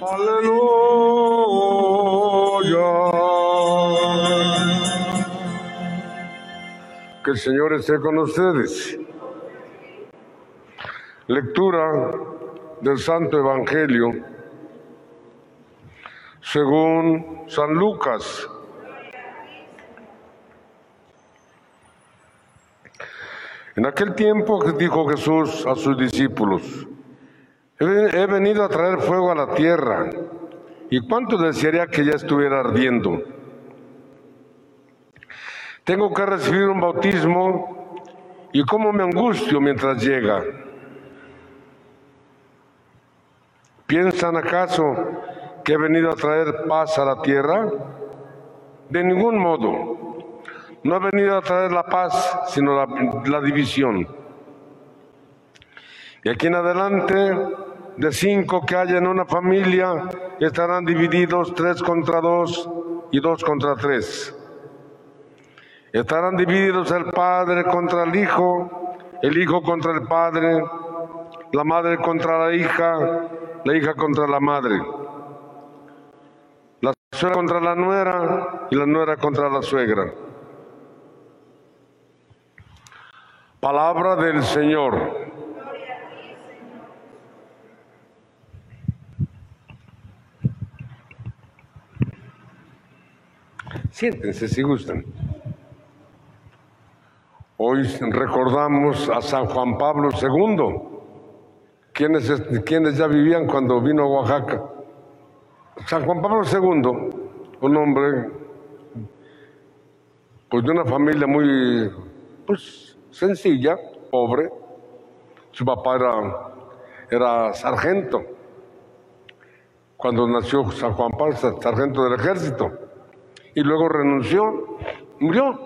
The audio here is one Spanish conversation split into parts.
Aleluya. Que el Señor esté con ustedes. Lectura del Santo Evangelio según San Lucas. En aquel tiempo dijo Jesús a sus discípulos, he venido a traer fuego a la tierra, y cuánto desearía que ya estuviera ardiendo. Tengo que recibir un bautismo y cómo me angustio mientras llega. ¿Piensan acaso que he venido a traer paz a la tierra? De ningún modo. No he venido a traer la paz, sino la, la división. Y aquí en adelante, de cinco que haya en una familia, estarán divididos tres contra dos y dos contra tres. Estarán divididos el padre contra el hijo, el hijo contra el padre, la madre contra la hija, la hija contra la madre, la suegra contra la nuera y la nuera contra la suegra. Palabra del Señor. Si gustan. Hoy recordamos a San Juan Pablo II, quienes ya vivían cuando vino a Oaxaca. San Juan Pablo II, un hombre pues de una familia muy pues, sencilla, pobre. Su papá era, era sargento. Cuando nació San Juan Pablo, sargento del ejército. Y luego renunció, murió.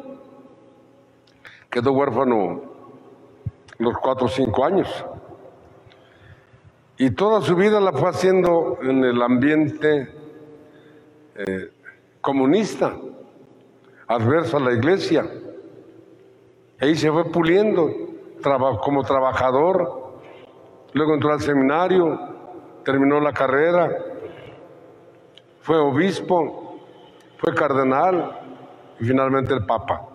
Quedó huérfano los cuatro o cinco años. Y toda su vida la fue haciendo en el ambiente eh, comunista, adverso a la iglesia. Ahí se fue puliendo como trabajador, luego entró al seminario, terminó la carrera, fue obispo, cardenal y finalmente el papa.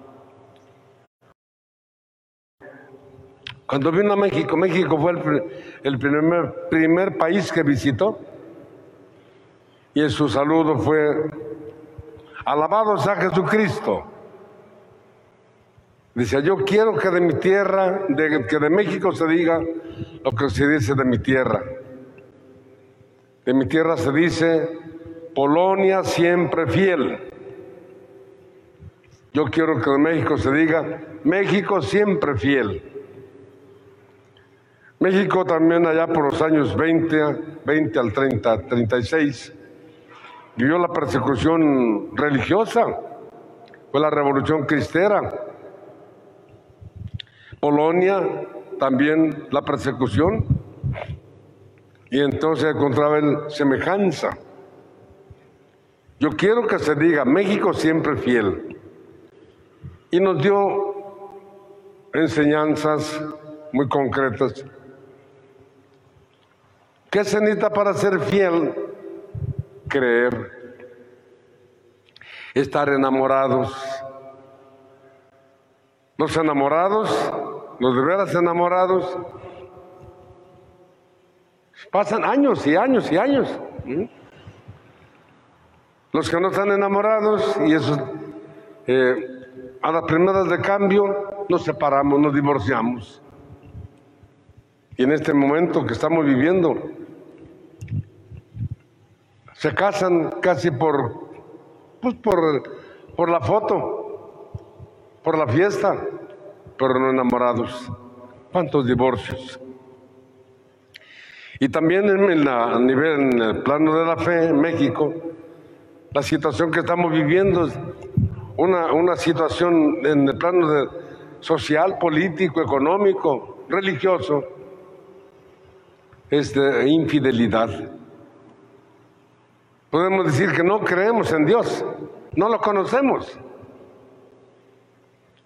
Cuando vino a México, México fue el, el primer, primer país que visitó y en su saludo fue, alabado sea Jesucristo. Dice, yo quiero que de mi tierra, de, que de México se diga lo que se dice de mi tierra. De mi tierra se dice, Polonia siempre fiel. Yo quiero que de México se diga, México siempre fiel. México también allá por los años 20, 20 al 30, 36, vivió la persecución religiosa, fue la revolución cristera. Polonia también la persecución y entonces encontraba en semejanza. Yo quiero que se diga, México siempre fiel. Y nos dio enseñanzas muy concretas. ¿Qué se necesita para ser fiel? Creer. Estar enamorados. Los enamorados, los de veras enamorados, pasan años y años y años. Los que no están enamorados y eso, eh, a las primeras de cambio nos separamos, nos divorciamos. Y en este momento que estamos viviendo, se casan casi por, pues por, por la foto, por la fiesta, pero no enamorados. ¿Cuántos divorcios? Y también en la, a nivel, en el plano de la fe en México, la situación que estamos viviendo es una, situación en el plano social, político, económico, religioso, es de infidelidad. Podemos decir que no creemos en Dios, no lo conocemos.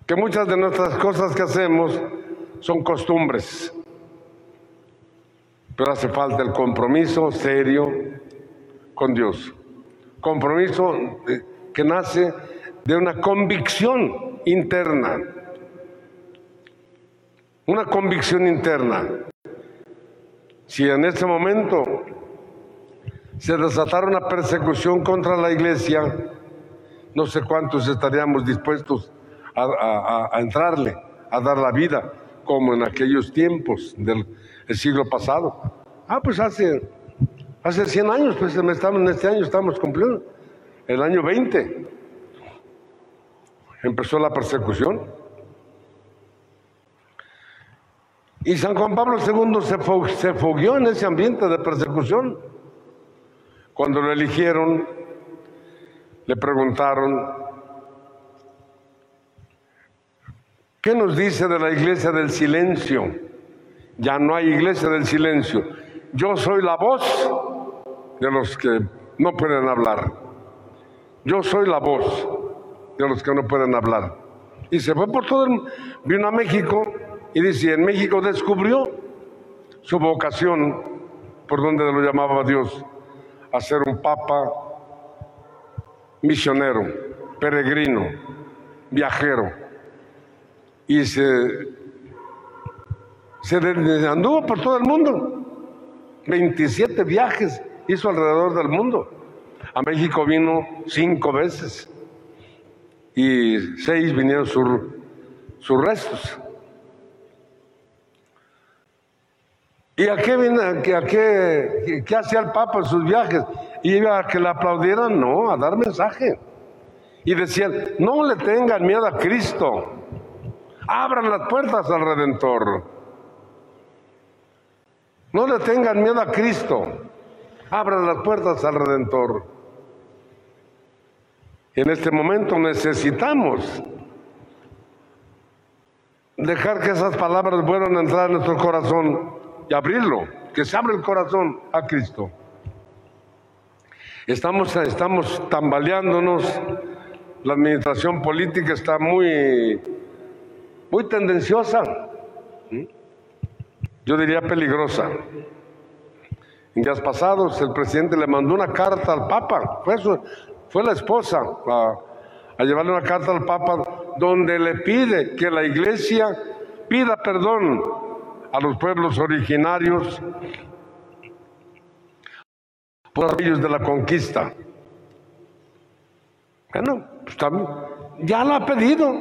Que muchas de nuestras cosas que hacemos son costumbres. Pero hace falta el compromiso serio con Dios. Compromiso que nace de una convicción interna. Una convicción interna. Si en este momento se desatara una persecución contra la iglesia, no sé cuántos estaríamos dispuestos a, entrarle, a dar la vida, como en aquellos tiempos del siglo pasado. Ah, pues hace, hace 100 años, pues estamos, en este año estamos cumpliendo, el año 20, empezó la persecución. Y San Juan Pablo II se, se fogueó en ese ambiente de persecución. Cuando lo eligieron, le preguntaron, ¿qué nos dice de la iglesia del silencio? Ya no hay iglesia del silencio. Yo soy la voz de los que no pueden hablar. Yo soy la voz de los que no pueden hablar. Y se fue por todo el vino a México y dice, en México descubrió su vocación, por donde lo llamaba Dios, a ser un papa misionero, peregrino, viajero. Y se, se anduvo por todo el mundo. 27 viajes hizo alrededor del mundo. A México vino cinco veces y seis vinieron sus restos. ¿Y a qué, viene, a qué, qué, hacía el Papa en sus viajes? ¿Iba a que le aplaudieran? No, a dar mensaje. Y decían, no le tengan miedo a Cristo. Abran las puertas al Redentor. No le tengan miedo a Cristo. Abran las puertas al Redentor. En este momento necesitamos dejar que esas palabras vuelvan a entrar en nuestro corazón y abrirlo, que se abra el corazón a Cristo. Estamos, estamos tambaleándonos, la administración política está muy, muy tendenciosa, yo diría peligrosa. Días pasados el presidente le mandó una carta al Papa, fue, fue la esposa a, llevarle una carta al Papa donde le pide que la iglesia pida perdón a los pueblos originarios por ellos de la conquista. Bueno, pues ya lo ha pedido.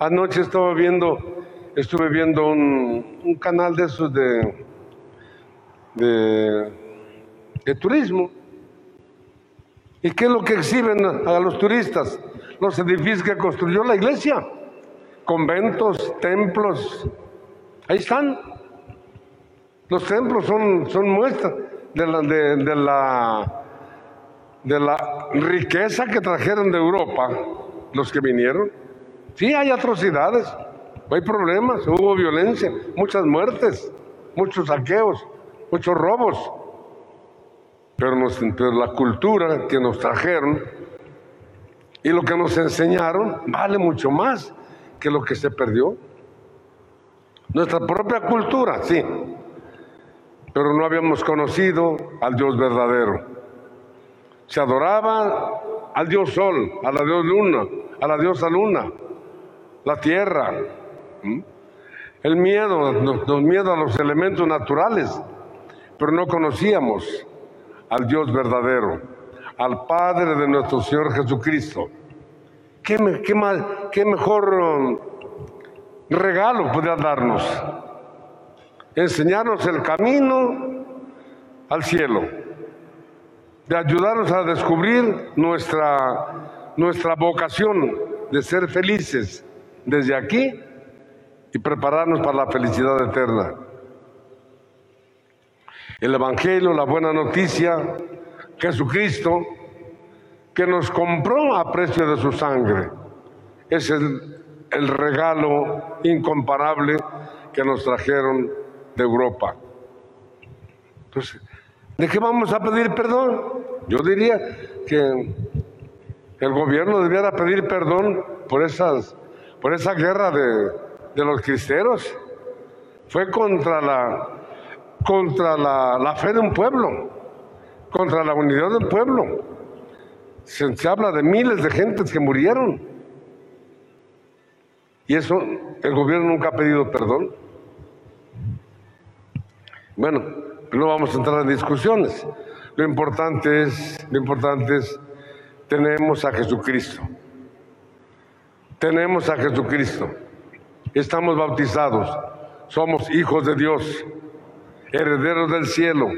Anoche estaba viendo, estuve viendo un, canal de esos de, de, de turismo. ¿Y qué es lo que exhiben a los turistas? Los edificios que construyó la iglesia, conventos, templos, ahí están. Los templos son, son muestras de la, de, la, de la riqueza que trajeron de Europa los que vinieron. Sí, hay atrocidades, hay problemas, hubo violencia, muchas muertes, muchos saqueos, muchos robos. Pero, pero la cultura que nos trajeron y lo que nos enseñaron vale mucho más que lo que se perdió. Nuestra propia cultura, sí, pero no habíamos conocido al Dios verdadero. Se adoraba al Dios Sol, a la Dios Luna, a la diosa Luna, la tierra. El miedo, nos miedo a los elementos naturales, pero no conocíamos al Dios verdadero, al Padre de nuestro Señor Jesucristo. ¿Qué, mejor um, regalo podía darnos? enseñarnos el camino al cielo, de ayudarnos a descubrir nuestra, nuestra vocación de ser felices desde aquí y prepararnos para la felicidad eterna. El Evangelio, la buena noticia, Jesucristo, que nos compró a precio de su sangre, es el, el regalo incomparable que nos trajeron de Europa. Entonces, ¿de qué vamos a pedir perdón? Yo diría que el gobierno debiera pedir perdón por, esas, por esa guerra de, de los cristeros. Fue contra la, contra la, fe de un pueblo. contra la unidad del pueblo. Se, se habla de miles de gentes que murieron. Y eso el gobierno nunca ha pedido perdón. Bueno, no vamos a entrar en discusiones. Lo importante es, lo importante es, tenemos a Jesucristo. Tenemos a Jesucristo. Estamos bautizados. Somos hijos de Dios, herederos del cielo.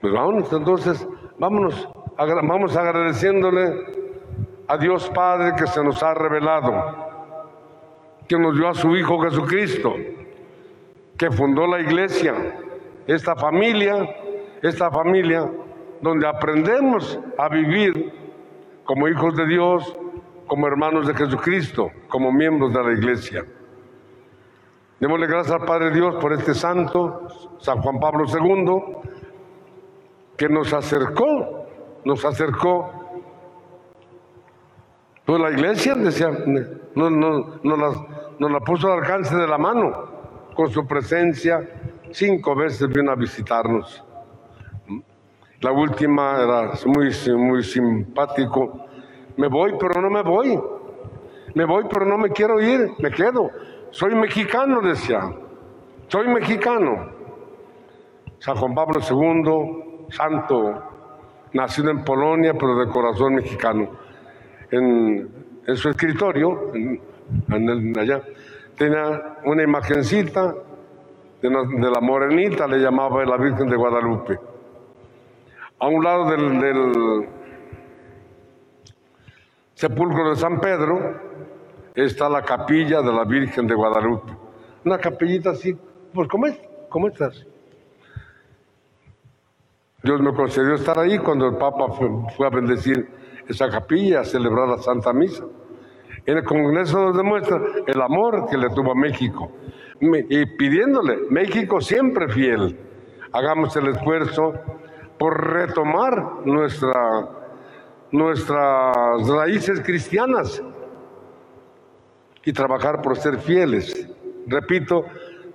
Pues vámonos, entonces, vámonos, vamos agradeciéndole a Dios Padre que se nos ha revelado, que nos dio a su Hijo Jesucristo, que fundó la iglesia, esta familia, esta familia donde aprendemos a vivir como hijos de Dios, como hermanos de Jesucristo, como miembros de la iglesia. Démosle gracias al Padre Dios por este santo, San Juan Pablo II, que nos acercó, nos acercó. Pues la iglesia decía, no, no, no, nos la puso al alcance de la mano, con su presencia, cinco veces vino a visitarnos. La última era muy, muy simpático. Me voy, pero no me voy. Me voy, pero no me quiero ir, me quedo. Soy mexicano, decía. Soy mexicano. San Juan Pablo II, santo, nacido en Polonia, pero de corazón mexicano. En, su escritorio, allá, tenía una imagencita de, la morenita, le llamaba la Virgen de Guadalupe. A un lado del sepulcro de San Pedro, está la capilla de la Virgen de Guadalupe. Una capillita así, pues ¿cómo, es? ¿Cómo estás? Dios me concedió estar ahí cuando el Papa fue, a bendecir esa capilla, a celebrar la Santa Misa. En el Congreso nos demuestra el amor que le tuvo a México. Y pidiéndole, México siempre fiel, hagamos el esfuerzo por retomar nuestra, nuestras raíces cristianas y trabajar por ser fieles. Repito,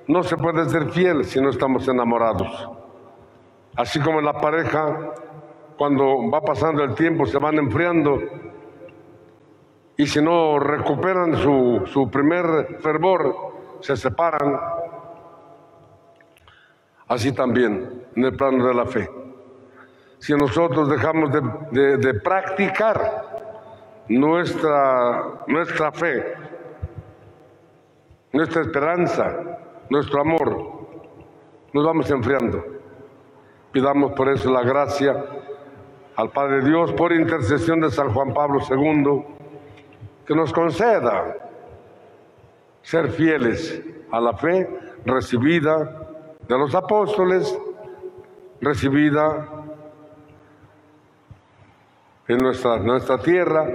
no se puede ser fiel si no estamos enamorados. Así como en la pareja, cuando va pasando el tiempo, se van enfriando y si no recuperan su, su primer fervor, se separan. Así también en el plano de la fe. Si nosotros dejamos de, de practicar nuestra, nuestra fe, nuestra esperanza, nuestro amor, nos vamos enfriando. Pidamos por eso la gracia al Padre Dios por intercesión de San Juan Pablo II, que nos conceda ser fieles a la fe recibida de los apóstoles, recibida en nuestra, nuestra tierra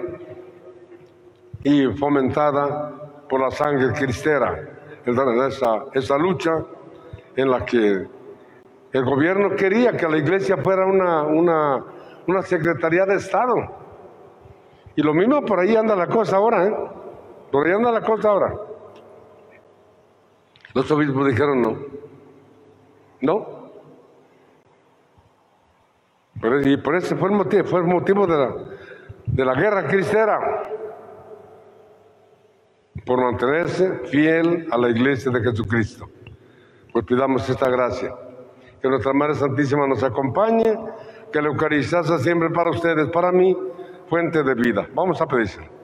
y fomentada por la sangre cristera, esa, esa lucha en la que el gobierno quería que la iglesia fuera una, una, una secretaría de Estado. Y lo mismo por ahí anda la cosa ahora, ¿eh? Por ahí anda la cosa ahora. Los obispos dijeron no. No. y por ese fue el motivo, fue el motivo de la, de la guerra cristera por mantenerse fiel a la iglesia de Jesucristo. Pues pidamos esta gracia. Que nuestra Madre Santísima nos acompañe, que la Eucaristía sea siempre para ustedes, para mí, fuente de vida. Vamos a pedirse.